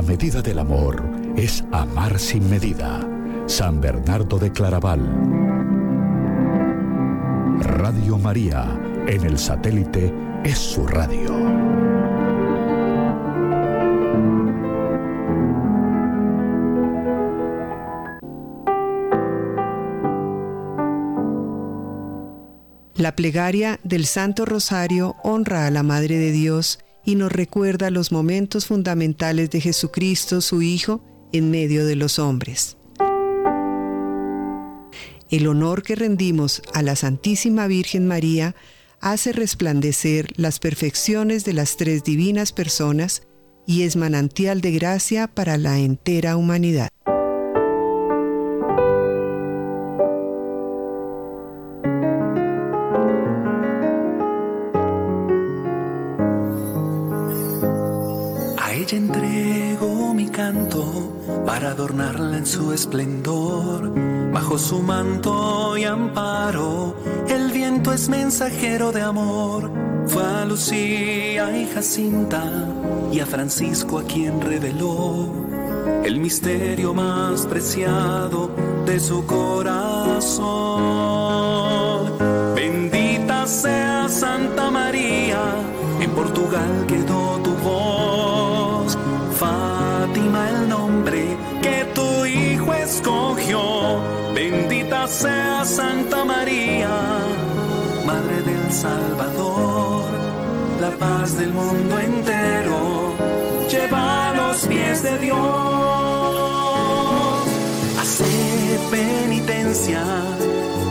La medida del amor es amar sin medida. San Bernardo de Claraval. Radio María, en el satélite, es su radio. La plegaria del Santo Rosario honra a la Madre de Dios y nos recuerda los momentos fundamentales de Jesucristo, su Hijo, en medio de los hombres. El honor que rendimos a la Santísima Virgen María hace resplandecer las perfecciones de las tres divinas personas y es manantial de gracia para la entera humanidad. En su esplendor. Bajo su manto y amparo, el viento es mensajero de amor. Fue a Lucía y Jacinta y a Francisco a quien reveló el misterio más preciado de su corazón. Bendita sea Santa María, en Portugal quedó Sea Santa María, Madre del Salvador, la paz del mundo entero. Lleva a los pies de Dios. Hace penitencia,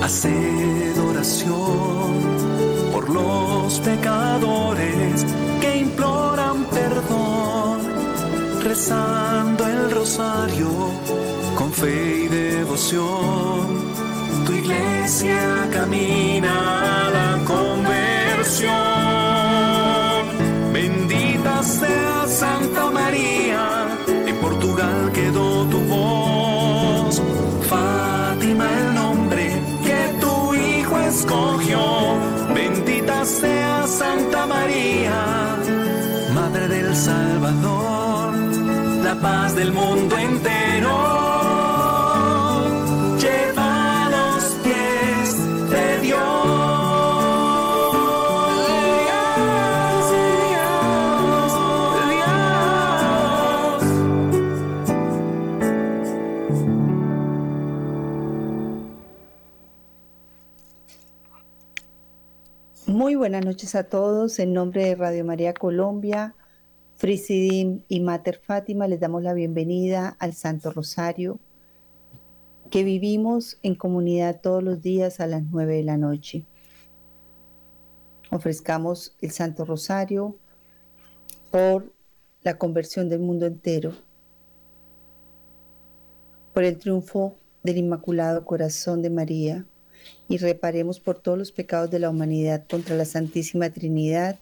hace oración por los pecadores que imploran perdón rezando el rosario con fe y devoción. Tu iglesia camina a la conversión. Bendita sea Santa María, en Portugal quedó tu voz. Fátima el nombre que tu hijo escogió. Bendita sea Santa María, Madre del Salvador la paz del mundo entero. Buenas noches a todos. En nombre de Radio María Colombia, Frisidim y Mater Fátima les damos la bienvenida al Santo Rosario que vivimos en comunidad todos los días a las nueve de la noche. Ofrezcamos el Santo Rosario por la conversión del mundo entero, por el triunfo del Inmaculado Corazón de María y reparemos por todos los pecados de la humanidad contra la Santísima Trinidad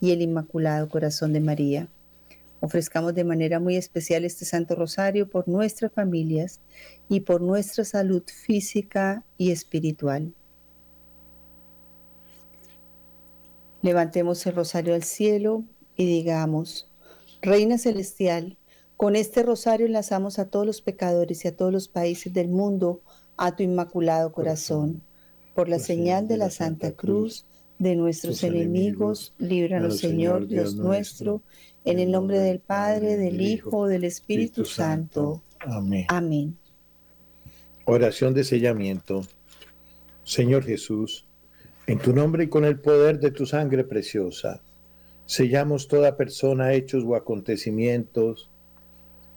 y el Inmaculado Corazón de María. Ofrezcamos de manera muy especial este Santo Rosario por nuestras familias y por nuestra salud física y espiritual. Levantemos el rosario al cielo y digamos, Reina Celestial, con este rosario enlazamos a todos los pecadores y a todos los países del mundo a tu inmaculado corazón. Por la señal de la Santa Cruz de nuestros enemigos, líbranos Señor Dios nuestro, en el nombre del Padre, del Hijo, del Espíritu Santo. Amén. Amén. Oración de sellamiento. Señor Jesús, en tu nombre y con el poder de tu sangre preciosa, sellamos toda persona, hechos o acontecimientos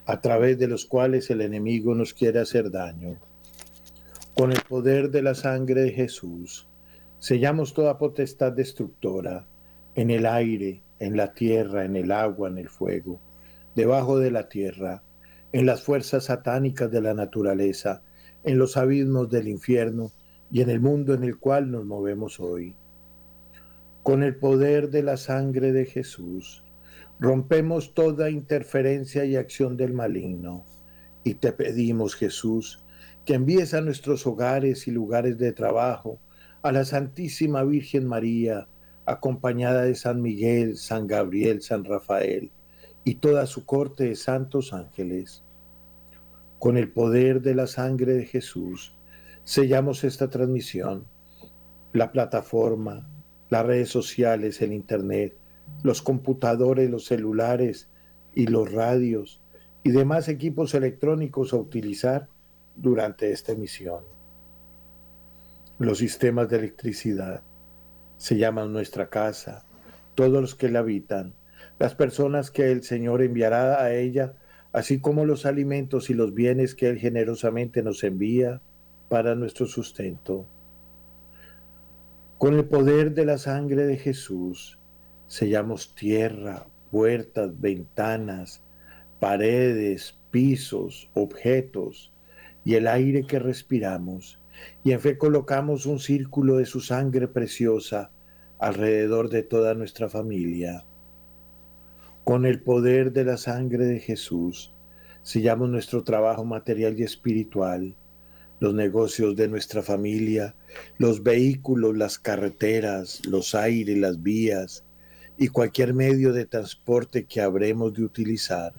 a través de los cuales el enemigo nos quiere hacer daño. Con el poder de la sangre de Jesús, sellamos toda potestad destructora en el aire, en la tierra, en el agua, en el fuego, debajo de la tierra, en las fuerzas satánicas de la naturaleza, en los abismos del infierno y en el mundo en el cual nos movemos hoy. Con el poder de la sangre de Jesús, rompemos toda interferencia y acción del maligno. Y te pedimos, Jesús, que envíes a nuestros hogares y lugares de trabajo a la Santísima Virgen María, acompañada de San Miguel, San Gabriel, San Rafael y toda su corte de santos ángeles. Con el poder de la sangre de Jesús, sellamos esta transmisión, la plataforma, las redes sociales, el Internet, los computadores, los celulares y los radios y demás equipos electrónicos a utilizar durante esta emisión. Los sistemas de electricidad se llaman nuestra casa, todos los que la habitan, las personas que el Señor enviará a ella, así como los alimentos y los bienes que Él generosamente nos envía para nuestro sustento. Con el poder de la sangre de Jesús, sellamos tierra, puertas, ventanas, paredes, pisos, objetos y el aire que respiramos, y en fe colocamos un círculo de su sangre preciosa alrededor de toda nuestra familia. Con el poder de la sangre de Jesús, sellamos nuestro trabajo material y espiritual, los negocios de nuestra familia, los vehículos, las carreteras, los aires, las vías y cualquier medio de transporte que habremos de utilizar.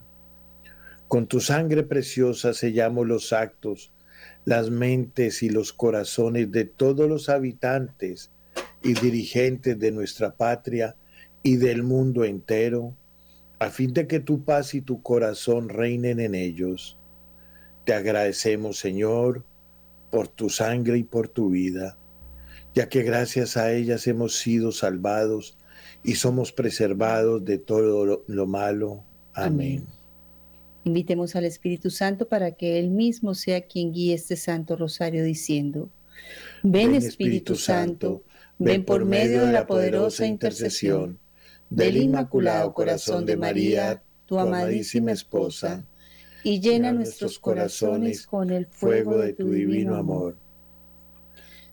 Con tu sangre preciosa sellamos los actos, las mentes y los corazones de todos los habitantes y dirigentes de nuestra patria y del mundo entero, a fin de que tu paz y tu corazón reinen en ellos. Te agradecemos, Señor, por tu sangre y por tu vida, ya que gracias a ellas hemos sido salvados y somos preservados de todo lo, malo. Amén. Invitemos al Espíritu Santo para que Él mismo sea quien guíe este Santo Rosario diciendo, ven Espíritu Santo, ven por medio de la poderosa intercesión del Inmaculado Corazón de María, tu amadísima esposa, y llena nuestros corazones con el fuego de tu divino amor.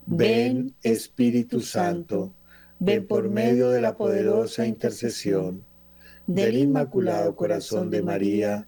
Ven Espíritu Santo, ven por medio de la poderosa intercesión del Inmaculado Corazón de María,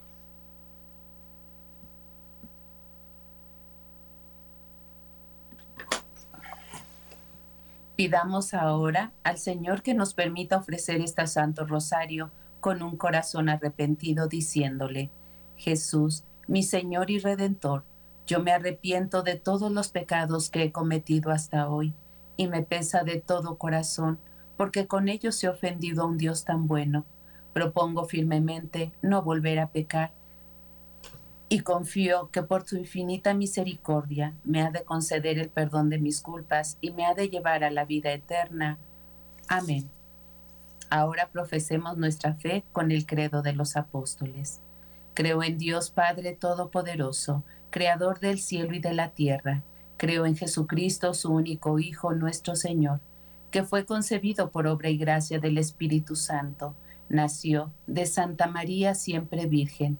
Pidamos ahora al Señor que nos permita ofrecer este Santo Rosario con un corazón arrepentido, diciéndole, Jesús, mi Señor y Redentor, yo me arrepiento de todos los pecados que he cometido hasta hoy, y me pesa de todo corazón, porque con ellos he ofendido a un Dios tan bueno. Propongo firmemente no volver a pecar y confío que por tu infinita misericordia me ha de conceder el perdón de mis culpas y me ha de llevar a la vida eterna. Amén. Ahora profesemos nuestra fe con el credo de los apóstoles. Creo en Dios Padre Todopoderoso, Creador del cielo y de la tierra. Creo en Jesucristo, su único Hijo, nuestro Señor, que fue concebido por obra y gracia del Espíritu Santo. Nació de Santa María siempre Virgen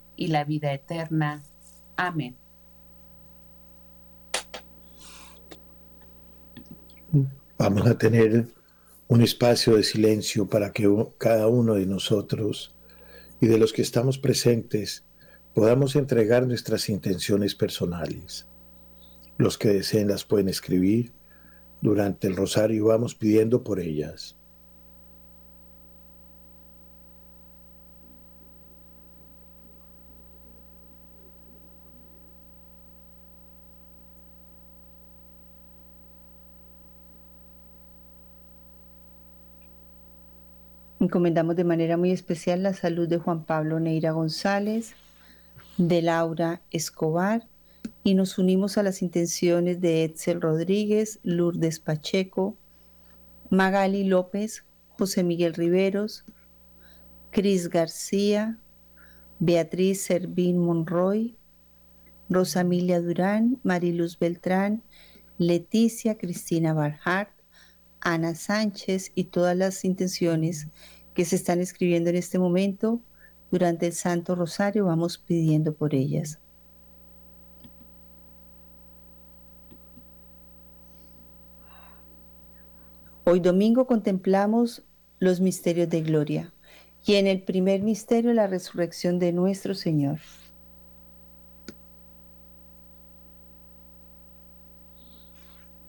y la vida eterna. Amén. Vamos a tener un espacio de silencio para que cada uno de nosotros y de los que estamos presentes podamos entregar nuestras intenciones personales. Los que deseen las pueden escribir. Durante el rosario vamos pidiendo por ellas. Encomendamos de manera muy especial la salud de Juan Pablo Neira González, de Laura Escobar y nos unimos a las intenciones de Edsel Rodríguez, Lourdes Pacheco, Magali López, José Miguel Riveros, Cris García, Beatriz Servín Monroy, Rosamilia Durán, Mariluz Beltrán, Leticia Cristina Barhart, Ana Sánchez y todas las intenciones que se están escribiendo en este momento durante el Santo Rosario, vamos pidiendo por ellas. Hoy domingo contemplamos los misterios de gloria y en el primer misterio la resurrección de nuestro Señor.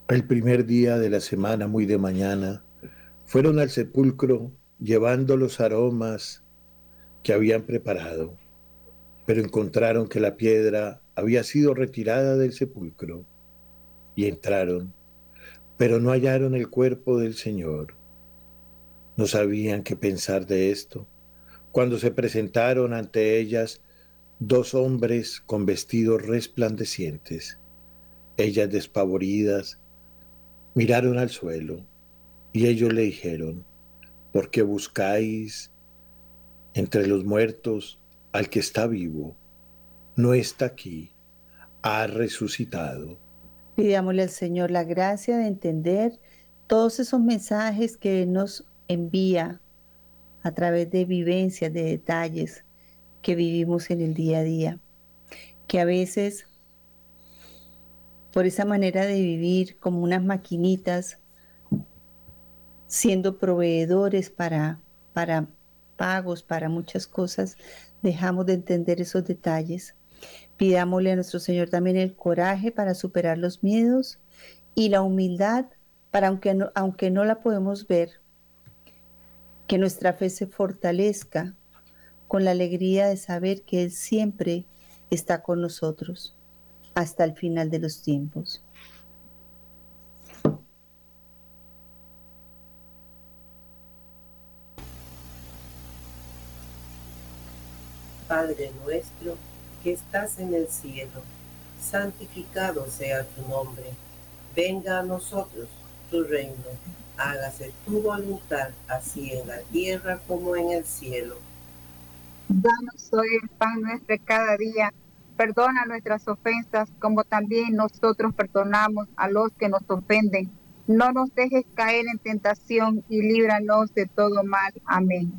El primer día de la semana, muy de mañana, fueron al sepulcro llevando los aromas que habían preparado, pero encontraron que la piedra había sido retirada del sepulcro y entraron pero no hallaron el cuerpo del Señor. No sabían qué pensar de esto. Cuando se presentaron ante ellas dos hombres con vestidos resplandecientes, ellas despavoridas miraron al suelo y ellos le dijeron, ¿por qué buscáis entre los muertos al que está vivo? No está aquí, ha resucitado. Pidámosle al Señor la gracia de entender todos esos mensajes que nos envía a través de vivencias, de detalles que vivimos en el día a día, que a veces por esa manera de vivir como unas maquinitas, siendo proveedores para, para pagos, para muchas cosas, dejamos de entender esos detalles Pidámosle a nuestro Señor también el coraje para superar los miedos y la humildad para, aunque no, aunque no la podemos ver, que nuestra fe se fortalezca con la alegría de saber que Él siempre está con nosotros hasta el final de los tiempos. Padre nuestro, que estás en el cielo, santificado sea tu nombre. Venga a nosotros tu reino. Hágase tu voluntad, así en la tierra como en el cielo. Danos hoy el pan nuestro cada día. Perdona nuestras ofensas, como también nosotros perdonamos a los que nos ofenden. No nos dejes caer en tentación y líbranos de todo mal. Amén.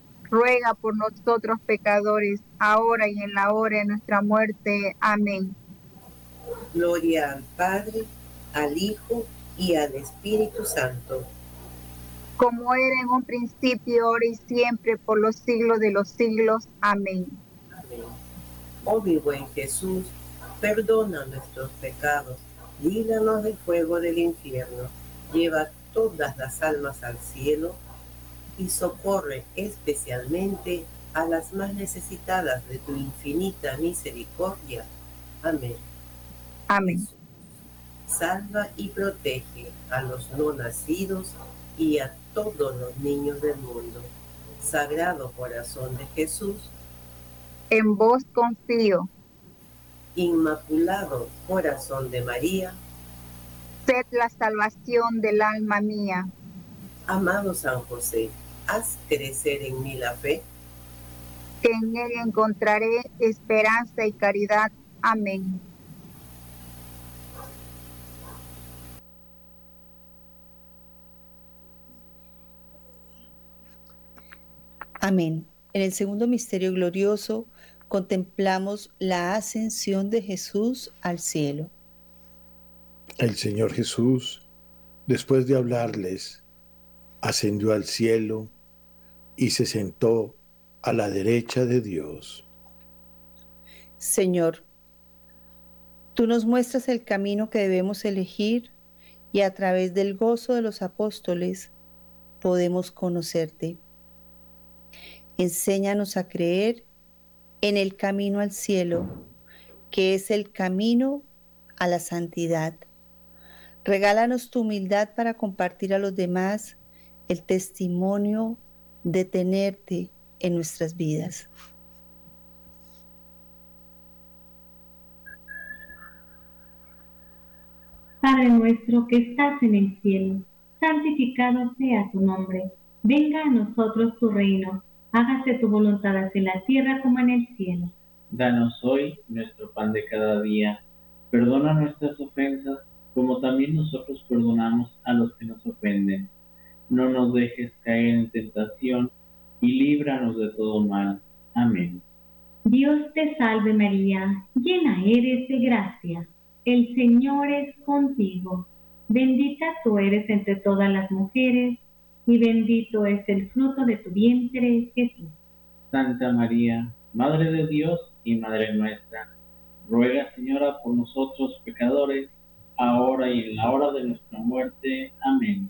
ruega por nosotros pecadores, ahora y en la hora de nuestra muerte. Amén. Gloria al Padre, al Hijo y al Espíritu Santo. Como era en un principio, ahora y siempre, por los siglos de los siglos. Amén. Amén. Oh mi buen Jesús, perdona nuestros pecados, líbranos del fuego del infierno, lleva todas las almas al cielo y socorre especialmente a las más necesitadas de tu infinita misericordia. Amén. Amén. Salva y protege a los no nacidos y a todos los niños del mundo. Sagrado corazón de Jesús. En vos confío. Inmaculado corazón de María. Sed la salvación del alma mía. Amado San José, haz crecer en mí la fe. Que en él encontraré esperanza y caridad. Amén. Amén. En el segundo misterio glorioso contemplamos la ascensión de Jesús al cielo. El Señor Jesús, después de hablarles, ascendió al cielo y se sentó a la derecha de Dios. Señor, tú nos muestras el camino que debemos elegir y a través del gozo de los apóstoles podemos conocerte. Enséñanos a creer en el camino al cielo, que es el camino a la santidad. Regálanos tu humildad para compartir a los demás el testimonio de tenerte en nuestras vidas. Padre nuestro que estás en el cielo, santificado sea tu nombre. Venga a nosotros tu reino. Hágase tu voluntad así en la tierra como en el cielo. Danos hoy nuestro pan de cada día. Perdona nuestras ofensas como también nosotros perdonamos a los que nos ofenden. No nos dejes caer en tentación y líbranos de todo mal. Amén. Dios te salve María, llena eres de gracia. El Señor es contigo. Bendita tú eres entre todas las mujeres y bendito es el fruto de tu vientre, Jesús. Santa María, Madre de Dios y Madre nuestra, ruega Señora por nosotros pecadores, ahora y en la hora de nuestra muerte. Amén.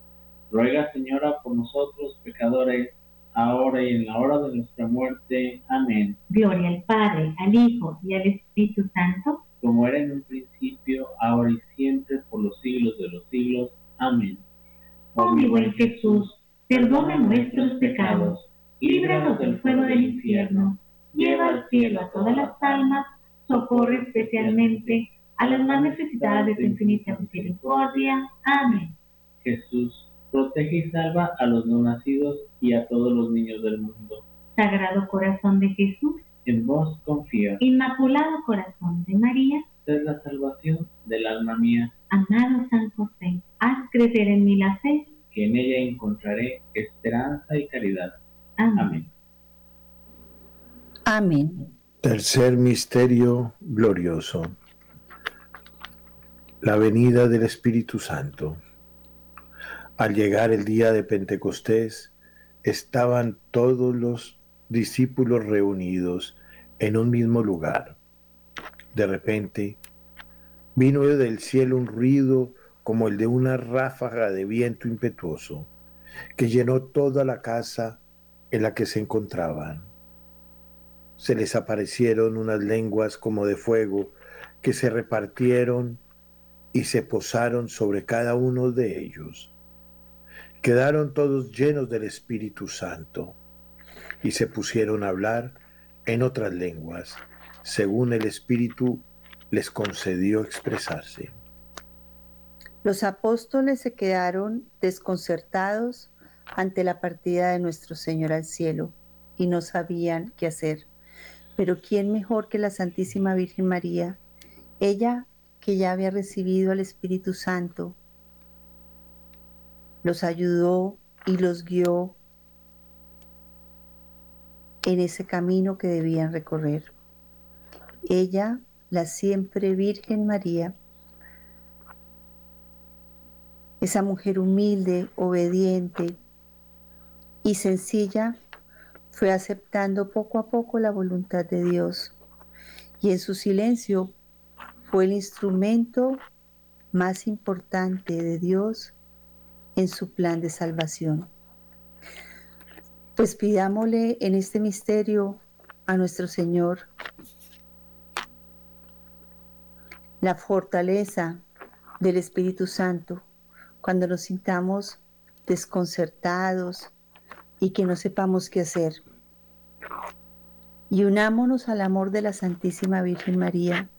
Ruega Señora por nosotros pecadores, ahora y en la hora de nuestra muerte. Amén. Gloria al Padre, al Hijo y al Espíritu Santo. Como era en un principio, ahora y siempre, por los siglos de los siglos. Amén. Oh mi buen Jesús, perdona nuestros pecados, líbranos del fuego del infierno, lleva al cielo a todas las almas, socorre especialmente a las más necesitadas de tu infinita misericordia. Amén. Jesús, protege y salva a los no nacidos y a todos los niños del mundo. Sagrado corazón de Jesús, en vos confío. Inmaculado corazón de María, es la salvación del alma mía. Amado San José, haz crecer en mí la fe, que en ella encontraré esperanza y caridad. Amén. Amén. Tercer misterio glorioso. La venida del Espíritu Santo. Al llegar el día de Pentecostés, estaban todos los discípulos reunidos en un mismo lugar. De repente, vino del cielo un ruido como el de una ráfaga de viento impetuoso, que llenó toda la casa en la que se encontraban. Se les aparecieron unas lenguas como de fuego que se repartieron y se posaron sobre cada uno de ellos. Quedaron todos llenos del Espíritu Santo y se pusieron a hablar en otras lenguas, según el Espíritu les concedió expresarse. Los apóstoles se quedaron desconcertados ante la partida de nuestro Señor al cielo y no sabían qué hacer. Pero ¿quién mejor que la Santísima Virgen María? Ella que ya había recibido al Espíritu Santo, los ayudó y los guió en ese camino que debían recorrer. Ella, la siempre Virgen María, esa mujer humilde, obediente y sencilla, fue aceptando poco a poco la voluntad de Dios y en su silencio fue el instrumento más importante de Dios en su plan de salvación. Pues pidámosle en este misterio a nuestro Señor la fortaleza del Espíritu Santo cuando nos sintamos desconcertados y que no sepamos qué hacer. Y unámonos al amor de la Santísima Virgen María,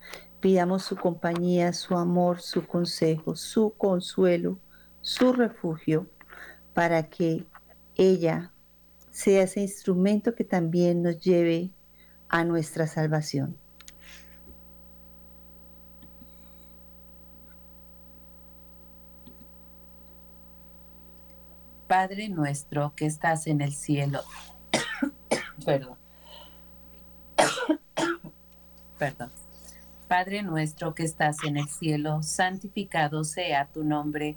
pidamos su compañía, su amor, su consejo, su consuelo, su refugio, para que ella sea ese instrumento que también nos lleve a nuestra salvación. Padre nuestro que estás en el cielo. Perdón. Perdón. Padre nuestro que estás en el cielo, santificado sea tu nombre.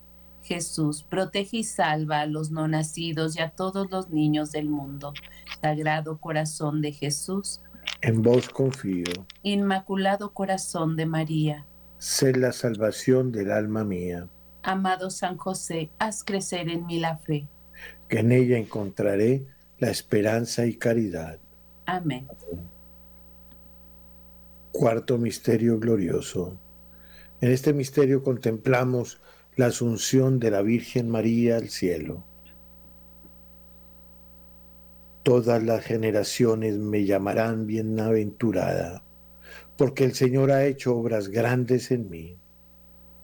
Jesús, protege y salva a los no nacidos y a todos los niños del mundo. Sagrado corazón de Jesús. En vos confío. Inmaculado corazón de María. Sé la salvación del alma mía. Amado San José, haz crecer en mí la fe. Que en ella encontraré la esperanza y caridad. Amén. Cuarto misterio glorioso. En este misterio contemplamos la asunción de la Virgen María al cielo. Todas las generaciones me llamarán bienaventurada, porque el Señor ha hecho obras grandes en mí.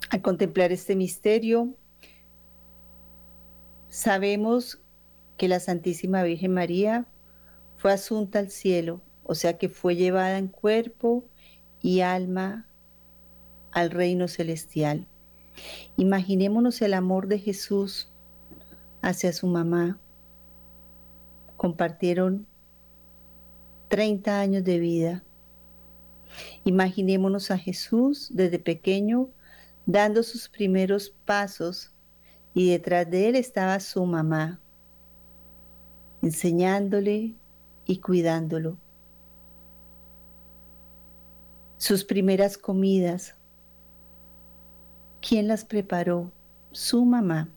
Al contemplar este misterio, sabemos que la Santísima Virgen María fue asunta al cielo, o sea que fue llevada en cuerpo y alma al reino celestial. Imaginémonos el amor de Jesús hacia su mamá. Compartieron 30 años de vida. Imaginémonos a Jesús desde pequeño dando sus primeros pasos y detrás de él estaba su mamá, enseñándole y cuidándolo. Sus primeras comidas, ¿quién las preparó? Su mamá.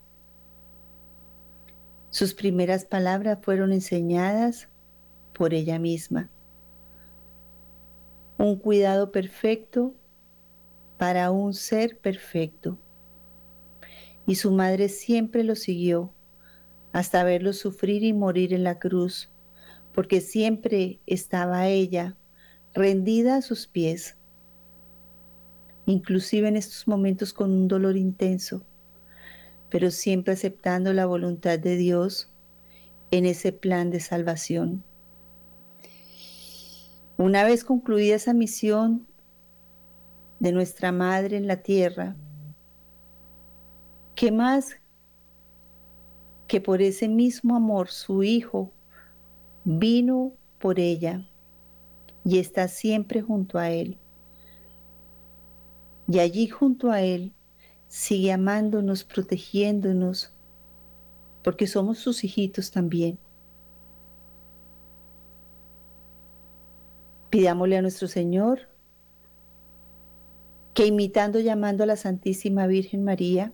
Sus primeras palabras fueron enseñadas por ella misma. Un cuidado perfecto para un ser perfecto. Y su madre siempre lo siguió hasta verlo sufrir y morir en la cruz, porque siempre estaba ella rendida a sus pies, inclusive en estos momentos con un dolor intenso, pero siempre aceptando la voluntad de Dios en ese plan de salvación. Una vez concluida esa misión de nuestra Madre en la tierra, que más que por ese mismo amor su Hijo vino por ella y está siempre junto a Él. Y allí junto a Él sigue amándonos, protegiéndonos, porque somos sus hijitos también. Pidámosle a nuestro Señor que imitando, llamando a la Santísima Virgen María,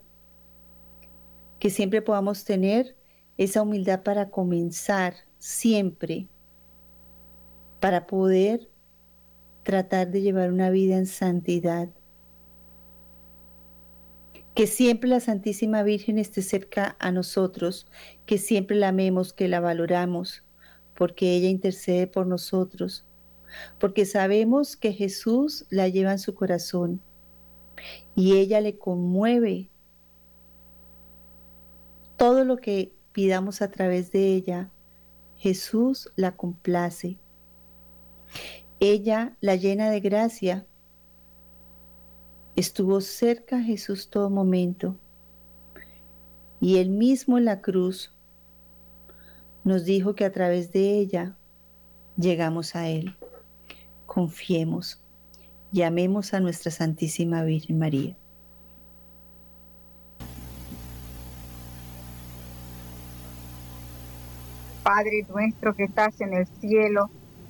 que siempre podamos tener esa humildad para comenzar siempre, para poder tratar de llevar una vida en santidad. Que siempre la Santísima Virgen esté cerca a nosotros, que siempre la amemos, que la valoramos, porque ella intercede por nosotros, porque sabemos que Jesús la lleva en su corazón y ella le conmueve todo lo que pidamos a través de ella. Jesús la complace. Ella la llena de gracia. Estuvo cerca Jesús todo momento. Y él mismo en la cruz nos dijo que a través de ella llegamos a Él. Confiemos. Llamemos a nuestra Santísima Virgen María. Padre nuestro que estás en el cielo,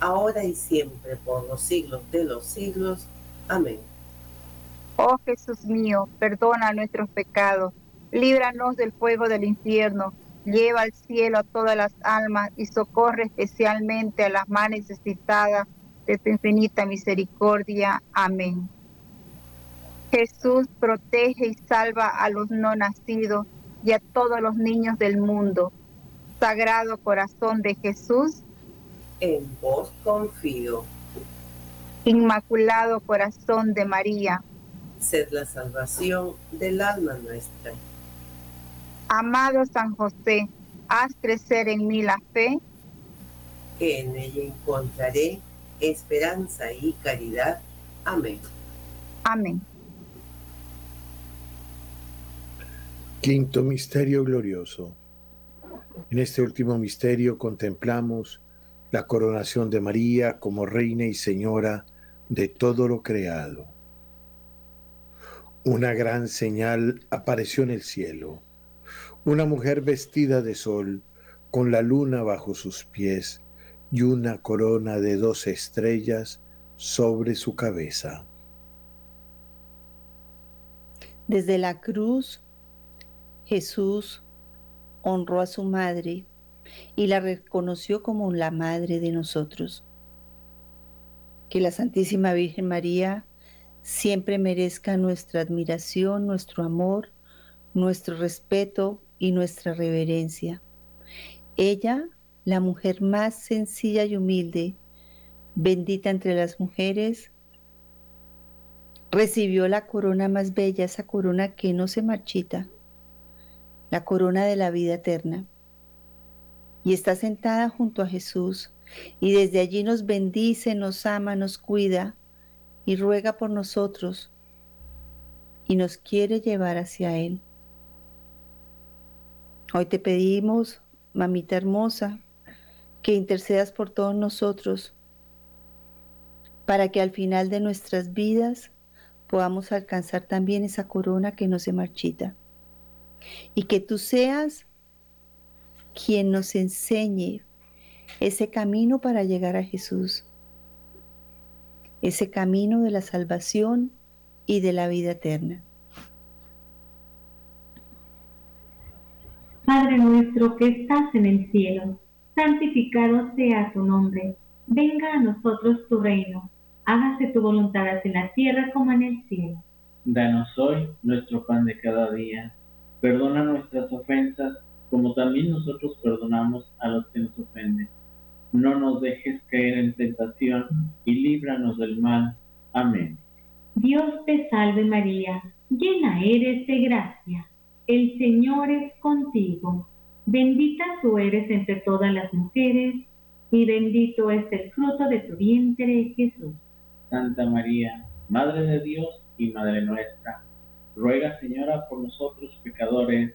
ahora y siempre, por los siglos de los siglos. Amén. Oh Jesús mío, perdona nuestros pecados, líbranos del fuego del infierno, lleva al cielo a todas las almas y socorre especialmente a las más necesitadas de tu infinita misericordia. Amén. Jesús protege y salva a los no nacidos y a todos los niños del mundo. Sagrado corazón de Jesús, En vos confío. Inmaculado corazón de María, Sed la salvación del alma nuestra. amado San José, haz crecer en mí la fe Que en ella encontraré esperanza y caridad. Amén. Amén. Quinto misterio glorioso. En este último misterio contemplamos la coronación de María como reina y señora de todo lo creado. Una gran señal apareció en el cielo. Una mujer vestida de sol, con la luna bajo sus pies y una corona de dos estrellas sobre su cabeza. Desde la cruz, Jesús honró a su madre y la reconoció como la madre de nosotros. Que la Santísima Virgen María siempre merezca nuestra admiración, nuestro amor, nuestro respeto y nuestra reverencia. Ella, la mujer más sencilla y humilde, bendita entre las mujeres, recibió la corona más bella, esa corona que no se marchita, la corona de la vida eterna. Y está sentada junto a Jesús y desde allí nos bendice, nos ama, nos cuida y ruega por nosotros y nos quiere llevar hacia Él. Hoy te pedimos, mamita hermosa, que intercedas por todos nosotros para que al final de nuestras vidas podamos alcanzar también esa corona que no se marchita. Y que tú seas quien nos enseñe ese camino para llegar a Jesús, ese camino de la salvación y de la vida eterna. Padre nuestro que estás en el cielo, santificado sea tu nombre, venga a nosotros tu reino, hágase tu voluntad en la tierra como en el cielo. Danos hoy nuestro pan de cada día, perdona nuestras ofensas como también nosotros perdonamos a los que nos ofenden. No nos dejes caer en tentación y líbranos del mal. Amén. Dios te salve María, llena eres de gracia el Señor es contigo. Bendita tú eres entre todas las mujeres, y bendito es el fruto de tu vientre, Jesús. Santa María, Madre de Dios y Madre nuestra, ruega, Señora, por nosotros pecadores,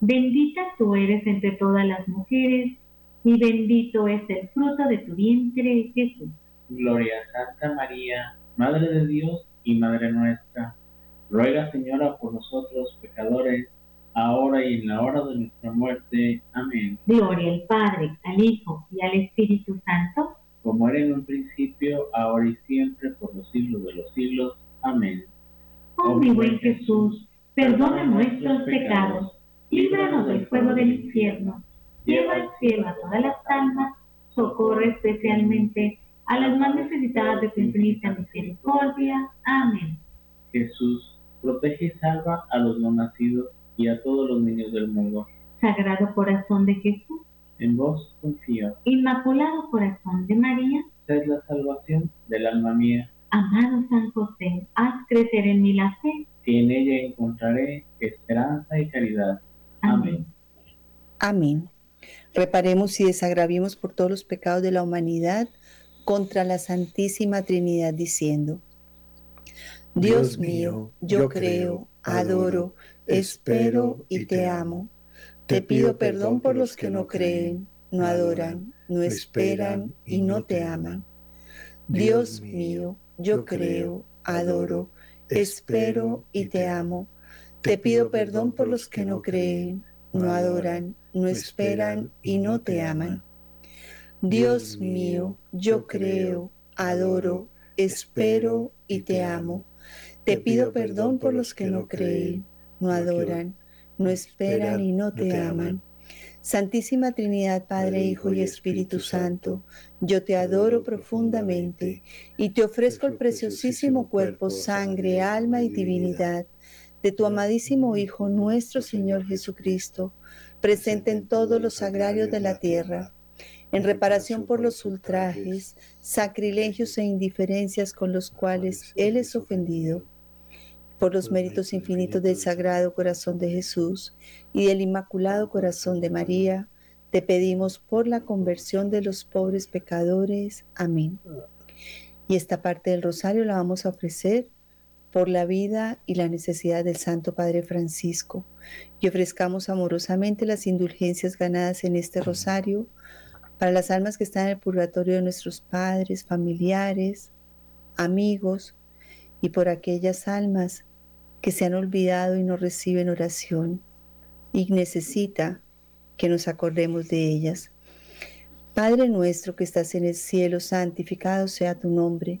bendita tú eres entre todas las mujeres, y bendito es el fruto de tu vientre, Jesús. Gloria a Santa María, Madre de Dios y Madre nuestra, ruega Señora por nosotros pecadores, ahora y en la hora de nuestra muerte. Amén. Gloria al Padre, al Hijo y al Espíritu Santo, como era en un principio, ahora y siempre, por los siglos de los siglos. Amén. Oh mi buen Jesús, perdona nuestros pecados, líbranos del fuego del infierno, lleva al cielo a todas las almas, socorre especialmente a las más necesitadas de tu infinita misericordia. Amén. Jesús, protege y salva a los no nacidos y a todos los niños del mundo. Sagrado corazón de Jesús, en vos confío. Inmaculado corazón de María, sed la salvación del alma mía. Amado San José, haz crecer en mí la fe. Amén. Reparemos y desagraviemos por todos los pecados de la humanidad contra la Santísima Trinidad diciendo, Dios mío, yo creo, adoro, espero y te amo. Te pido perdón por los que no creen, no adoran, no esperan y no te aman. Dios mío, yo creo, adoro, espero y te amo. Te pido perdón por los que no creen, no adoran, no esperan y no te aman. Dios mío, yo creo, adoro, espero y te amo. Te pido perdón por los que no creen, no adoran, no esperan y no te aman. Santísima Trinidad, Padre, Hijo y Espíritu Santo, yo te adoro profundamente y te ofrezco el preciosísimo cuerpo, sangre, alma y divinidad de tu amadísimo Hijo, nuestro Señor Jesucristo, presente en todos los sagrarios de la tierra, en reparación por los ultrajes, sacrilegios e indiferencias con los cuales Él es ofendido por los méritos infinitos del Sagrado Corazón de Jesús y del Inmaculado Corazón de María, te pedimos por la conversión de los pobres pecadores. Amén. Y esta parte del rosario la vamos a ofrecer por la vida y la necesidad del Santo Padre Francisco. Y ofrezcamos amorosamente las indulgencias ganadas en este rosario para las almas que están en el purgatorio de nuestros padres, familiares, amigos, y por aquellas almas que se han olvidado y no reciben oración y necesita que nos acordemos de ellas. Padre nuestro que estás en el cielo, santificado sea tu nombre.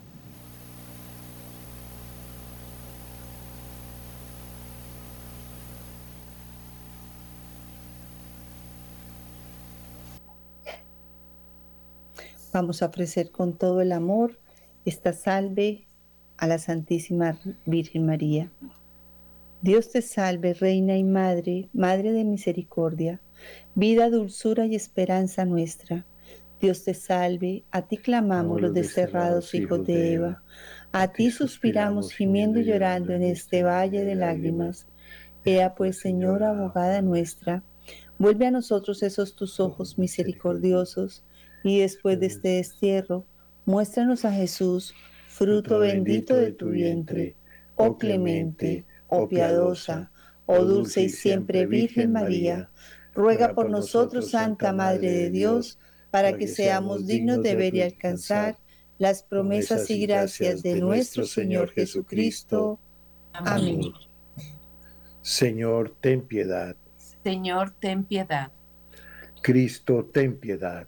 Vamos a ofrecer con todo el amor esta salve a la Santísima Virgen María. Dios te salve, Reina y Madre, Madre de Misericordia, vida, dulzura y esperanza nuestra. Dios te salve, a ti clamamos los desterrados hijos de Eva, a ti suspiramos gimiendo y llorando en este valle de lágrimas. Ea pues, Señora, abogada nuestra, vuelve a nosotros esos tus ojos misericordiosos y después de este destierro, muéstranos a Jesús, fruto bendito de tu vientre, oh clemente, oh piadosa, oh dulce y siempre Virgen María, ruega por nosotros, Santa Madre de Dios, para que seamos dignos de ver y alcanzar las promesas y gracias de nuestro Señor Jesucristo. Amén. Señor, ten piedad. Señor, ten piedad. Cristo, ten piedad.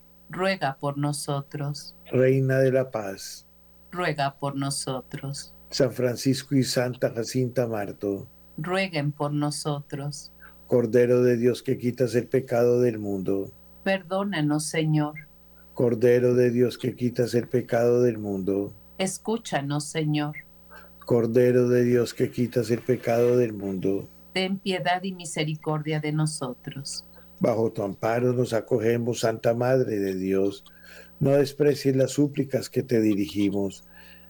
ruega por nosotros. Reina de la paz, ruega por nosotros. San Francisco y Santa Jacinta Marto, rueguen por nosotros. Cordero de Dios que quitas el pecado del mundo, perdónanos Señor. Cordero de Dios que quitas el pecado del mundo, escúchanos Señor. Cordero de Dios que quitas el pecado del mundo, ten piedad y misericordia de nosotros. Bajo tu amparo nos acogemos, Santa Madre de Dios. No desprecies las súplicas que te dirigimos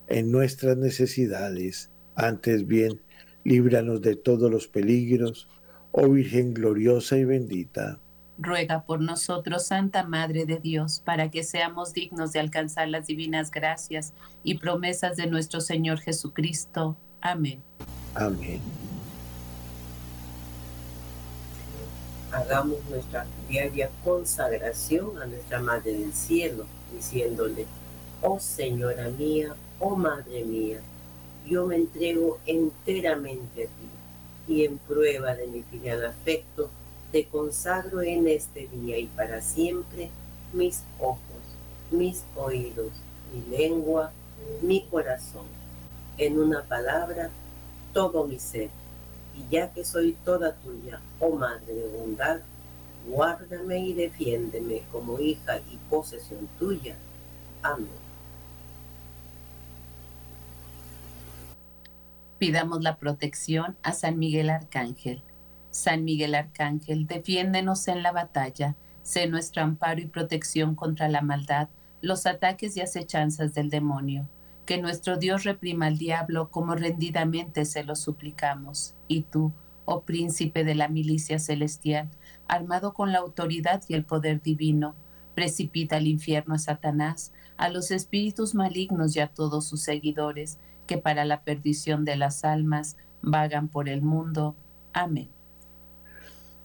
en nuestras necesidades. Antes bien, líbranos de todos los peligros oh Virgen gloriosa y bendita. Ruega por nosotros, Santa Madre de Dios, para que seamos dignos de alcanzar las divinas gracias y promesas de nuestro Señor Jesucristo. Amén. Amén. Hagamos nuestra diaria consagración a nuestra Madre del Cielo, diciéndole, oh Señora mía, oh Madre mía, yo me entrego enteramente a ti y en prueba de mi filial afecto, te consagro en este día y para siempre mis ojos, mis oídos, mi lengua, mi corazón. En una palabra, todo mi ser. Y ya que soy toda tuya, oh Madre de bondad, guárdame y defiéndeme como hija y posesión tuya. Amén. Pidamos la protección a San Miguel Arcángel. San Miguel Arcángel, defiéndenos en la batalla, sé nuestro amparo y protección contra la maldad, los ataques y acechanzas del demonio. Que nuestro Dios reprima al diablo como rendidamente se lo suplicamos. Y tú, oh príncipe de la milicia celestial, armado con la autoridad y el poder divino, precipita al infierno a Satanás, a los espíritus malignos y a todos sus seguidores que para la perdición de las almas vagan por el mundo. Amén.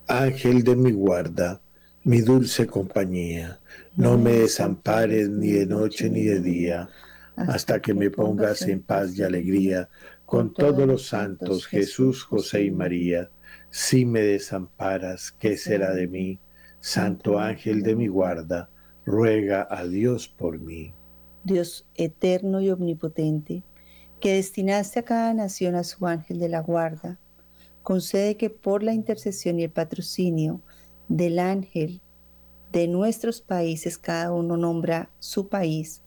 Ángel de mi guarda, mi dulce compañía, no me desampares ni de noche ni de día, hasta que me pongas en paz y alegría con todos los santos, Jesús, José y María. Si me desamparas, ¿qué será de mí? Santo ángel de mi guarda, ruega a Dios por mí. Dios eterno y omnipotente, que destinaste a cada nación a su ángel de la guarda, concede que por la intercesión y el patrocinio del ángel de nuestros países, cada uno nombra su país,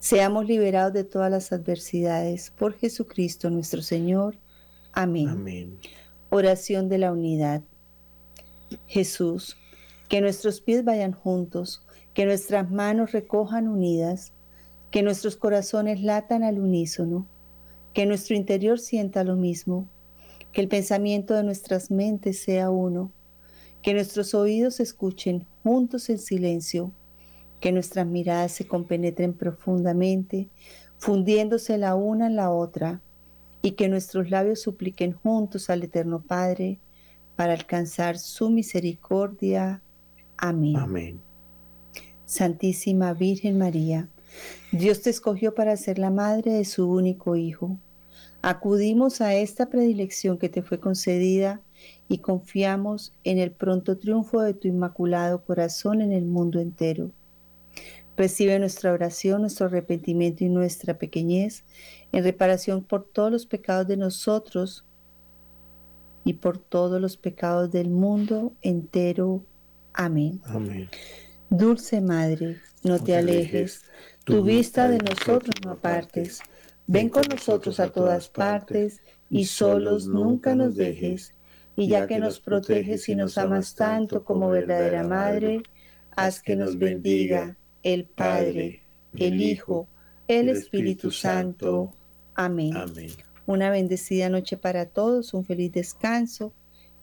seamos liberados de todas las adversidades por Jesucristo nuestro Señor. Amén. Amén. Oración de la unidad. Jesús, que nuestros pies vayan juntos, que nuestras manos recojan unidas, que nuestros corazones latan al unísono, que nuestro interior sienta lo mismo, que el pensamiento de nuestras mentes sea uno, que nuestros oídos escuchen juntos en silencio, que nuestras miradas se compenetren profundamente, fundiéndose la una en la otra, y que nuestros labios supliquen juntos al Eterno Padre para alcanzar su misericordia. Amén. Amén. Santísima Virgen María, Dios te escogió para ser la madre de su único Hijo. Acudimos a esta predilección que te fue concedida y confiamos en el pronto triunfo de tu inmaculado corazón en el mundo entero. Recibe nuestra oración, nuestro arrepentimiento y nuestra pequeñez en reparación por todos los pecados de nosotros y por todos los pecados del mundo entero. Amén. Amén. Dulce Madre, no, te alejes tu vista de nosotros no apartes. Ven con nosotros a todas partes y solos nunca nos dejes. Y ya que nos proteges y nos amas tanto como verdadera Madre, haz que nos bendiga el Padre, el Hijo, el Espíritu Santo. Amén. Una bendecida noche para todos, un feliz descanso.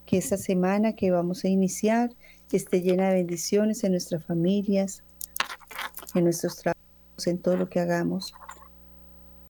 Que esta semana que vamos a iniciar esté llena de bendiciones en nuestras familias, en nuestros trabajos en todo lo que hagamos.